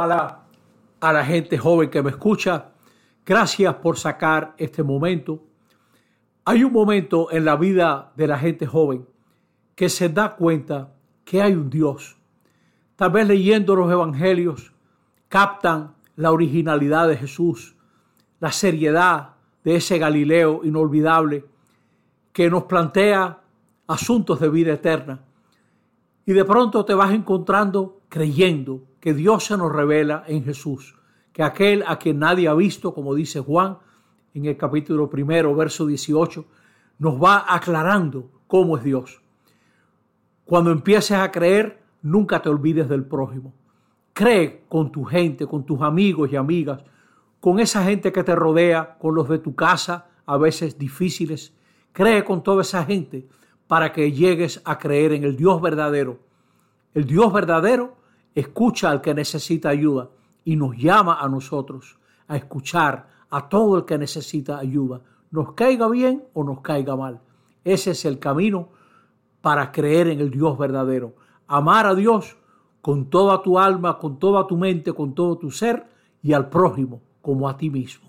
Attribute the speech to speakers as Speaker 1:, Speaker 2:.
Speaker 1: a la, a la gente joven que me escucha. Gracias por sacar este momento. Hay un momento en la vida de la gente joven que se da cuenta que hay un Dios. Tal vez leyendo los evangelios captan la originalidad de Jesús, la seriedad de ese Galileo inolvidable que nos plantea asuntos de vida eterna. Y de pronto te vas encontrando creyendo que Dios se nos revela en Jesús, que aquel a quien nadie ha visto, como dice Juan en el capítulo primero, verso 18, nos va aclarando cómo es Dios. Cuando empieces a creer, nunca te olvides del prójimo. Cree con tu gente, con tus amigos y amigas, con esa gente que te rodea, con los de tu casa, a veces difíciles. Cree con toda esa gente para que llegues a creer en el Dios verdadero. El Dios verdadero escucha al que necesita ayuda y nos llama a nosotros a escuchar a todo el que necesita ayuda, nos caiga bien o nos caiga mal. Ese es el camino para creer en el Dios verdadero. Amar a Dios con toda tu alma, con toda tu mente, con todo tu ser y al prójimo como a ti mismo.